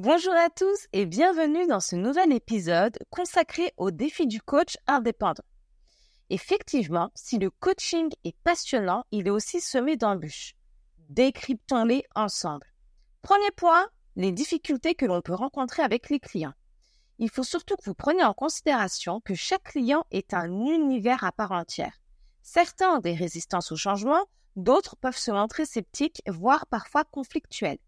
Bonjour à tous et bienvenue dans ce nouvel épisode consacré au défi du coach indépendant. Effectivement, si le coaching est passionnant, il est aussi semé d'embûches. Décryptons-les ensemble. Premier point, les difficultés que l'on peut rencontrer avec les clients. Il faut surtout que vous preniez en considération que chaque client est un univers à part entière. Certains ont des résistances au changement, d'autres peuvent se montrer sceptiques, voire parfois conflictuels.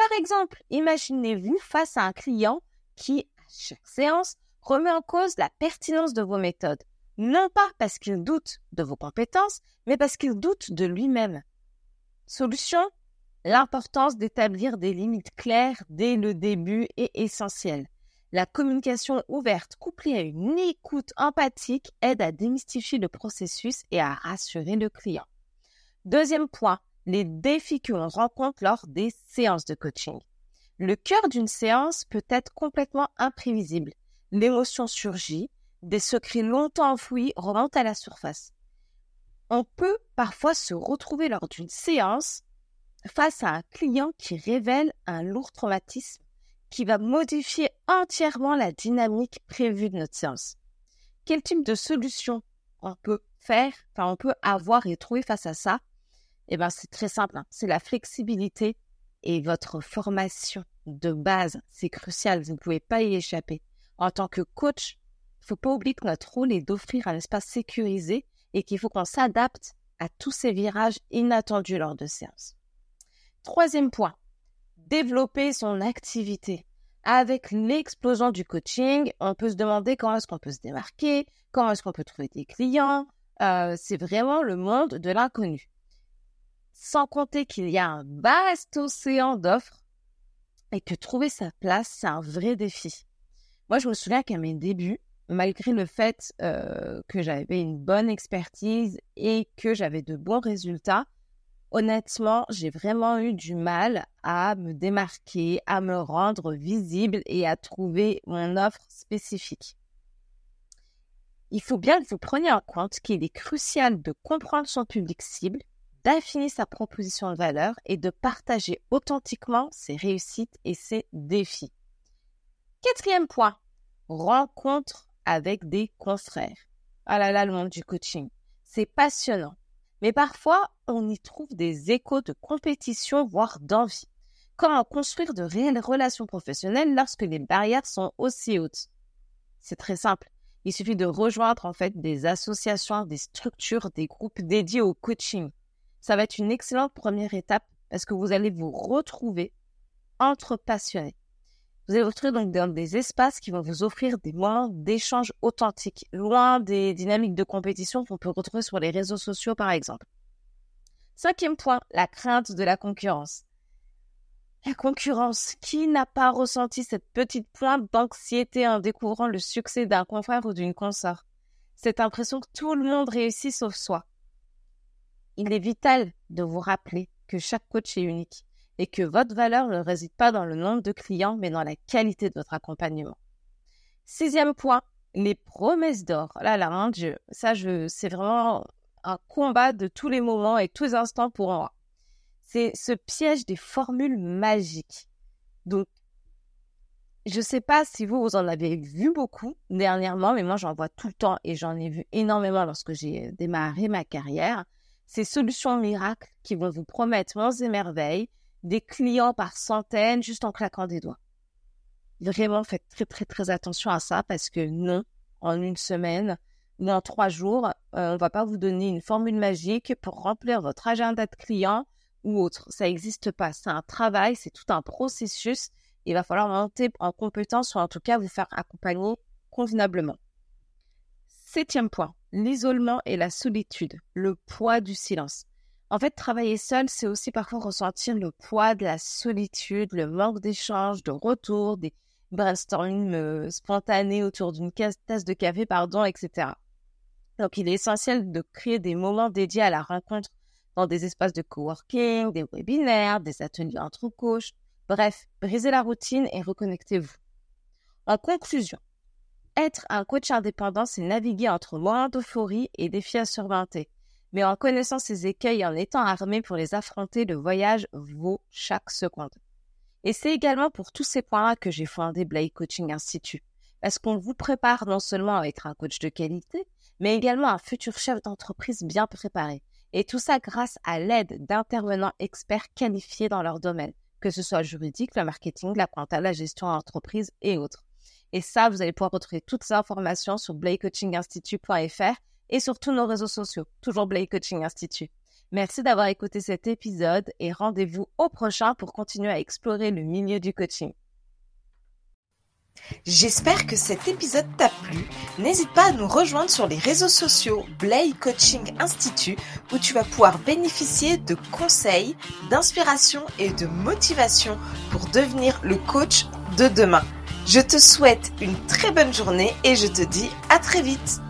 Par exemple, imaginez-vous face à un client qui, à chaque séance, remet en cause la pertinence de vos méthodes. Non pas parce qu'il doute de vos compétences, mais parce qu'il doute de lui-même. Solution L'importance d'établir des limites claires dès le début est essentielle. La communication ouverte couplée à une écoute empathique aide à démystifier le processus et à rassurer le client. Deuxième point, les défis que l'on rencontre lors des séances de coaching. Le cœur d'une séance peut être complètement imprévisible. L'émotion surgit, des secrets longtemps enfouis remontent à la surface. On peut parfois se retrouver lors d'une séance face à un client qui révèle un lourd traumatisme qui va modifier entièrement la dynamique prévue de notre séance. Quel type de solution on peut faire, enfin on peut avoir et trouver face à ça eh ben, c'est très simple. Hein. C'est la flexibilité et votre formation de base. C'est crucial. Vous ne pouvez pas y échapper. En tant que coach, il faut pas oublier que notre rôle est d'offrir un espace sécurisé et qu'il faut qu'on s'adapte à tous ces virages inattendus lors de séances. Troisième point, développer son activité. Avec l'explosion du coaching, on peut se demander comment est-ce qu'on peut se démarquer, comment est-ce qu'on peut trouver des clients. Euh, c'est vraiment le monde de l'inconnu sans compter qu'il y a un vaste océan d'offres et que trouver sa place, c'est un vrai défi. Moi, je me souviens qu'à mes débuts, malgré le fait euh, que j'avais une bonne expertise et que j'avais de bons résultats, honnêtement, j'ai vraiment eu du mal à me démarquer, à me rendre visible et à trouver mon offre spécifique. Il faut bien que vous preniez en compte qu'il est crucial de comprendre son public cible d'affiner sa proposition de valeur et de partager authentiquement ses réussites et ses défis. Quatrième point, rencontre avec des confrères. Ah là là, le monde du coaching. C'est passionnant. Mais parfois, on y trouve des échos de compétition, voire d'envie. Comment construire de réelles relations professionnelles lorsque les barrières sont aussi hautes? C'est très simple. Il suffit de rejoindre en fait des associations, des structures, des groupes dédiés au coaching ça va être une excellente première étape parce que vous allez vous retrouver entre passionnés. Vous allez vous retrouver donc dans des espaces qui vont vous offrir des moments d'échange authentiques, loin des dynamiques de compétition qu'on peut retrouver sur les réseaux sociaux par exemple. Cinquième point, la crainte de la concurrence. La concurrence. Qui n'a pas ressenti cette petite pointe d'anxiété en découvrant le succès d'un confrère ou d'une consort Cette impression que tout le monde réussit sauf soi il est vital de vous rappeler que chaque coach est unique et que votre valeur ne réside pas dans le nombre de clients, mais dans la qualité de votre accompagnement. Sixième point, les promesses d'or. Là, là, mon Dieu, ça, je, c'est vraiment un combat de tous les moments et tous les instants pour moi. C'est ce piège des formules magiques. Donc, je ne sais pas si vous, vous en avez vu beaucoup dernièrement, mais moi, j'en vois tout le temps et j'en ai vu énormément lorsque j'ai démarré ma carrière ces solutions miracles qui vont vous promettre monts et merveilles, des clients par centaines juste en claquant des doigts. Vraiment, faites très très très attention à ça parce que non, en une semaine ou en trois jours, euh, on va pas vous donner une formule magique pour remplir votre agenda de clients ou autre. Ça n'existe pas. C'est un travail, c'est tout un processus. Il va falloir monter en compétence ou en tout cas vous faire accompagner convenablement. Septième point, l'isolement et la solitude, le poids du silence. En fait, travailler seul, c'est aussi parfois ressentir le poids de la solitude, le manque d'échange, de retour, des, brainstorming euh, spontané autour d'une tasse de café, pardon, etc. Donc, il est essentiel de créer des moments dédiés à la rencontre dans des espaces de coworking, des webinaires, des ateliers entre coachs. Bref, brisez la routine et reconnectez-vous. En conclusion, être un coach indépendant, c'est naviguer entre moments d'euphorie et défis à surmonter. Mais en connaissant ces écueils et en étant armé pour les affronter, le voyage vaut chaque seconde. Et c'est également pour tous ces points-là que j'ai fondé Blake Coaching Institute. Parce qu'on vous prépare non seulement à être un coach de qualité, mais également un futur chef d'entreprise bien préparé. Et tout ça grâce à l'aide d'intervenants experts qualifiés dans leur domaine, que ce soit juridique, le marketing, la compta, la gestion d'entreprise et autres. Et ça, vous allez pouvoir retrouver toutes ces informations sur blakecoachinginstitute.fr et sur tous nos réseaux sociaux, toujours Blake Coaching Institute. Merci d'avoir écouté cet épisode et rendez-vous au prochain pour continuer à explorer le milieu du coaching. J'espère que cet épisode t'a plu. N'hésite pas à nous rejoindre sur les réseaux sociaux Blay Coaching Institute où tu vas pouvoir bénéficier de conseils, d'inspiration et de motivation pour devenir le coach de demain. Je te souhaite une très bonne journée et je te dis à très vite.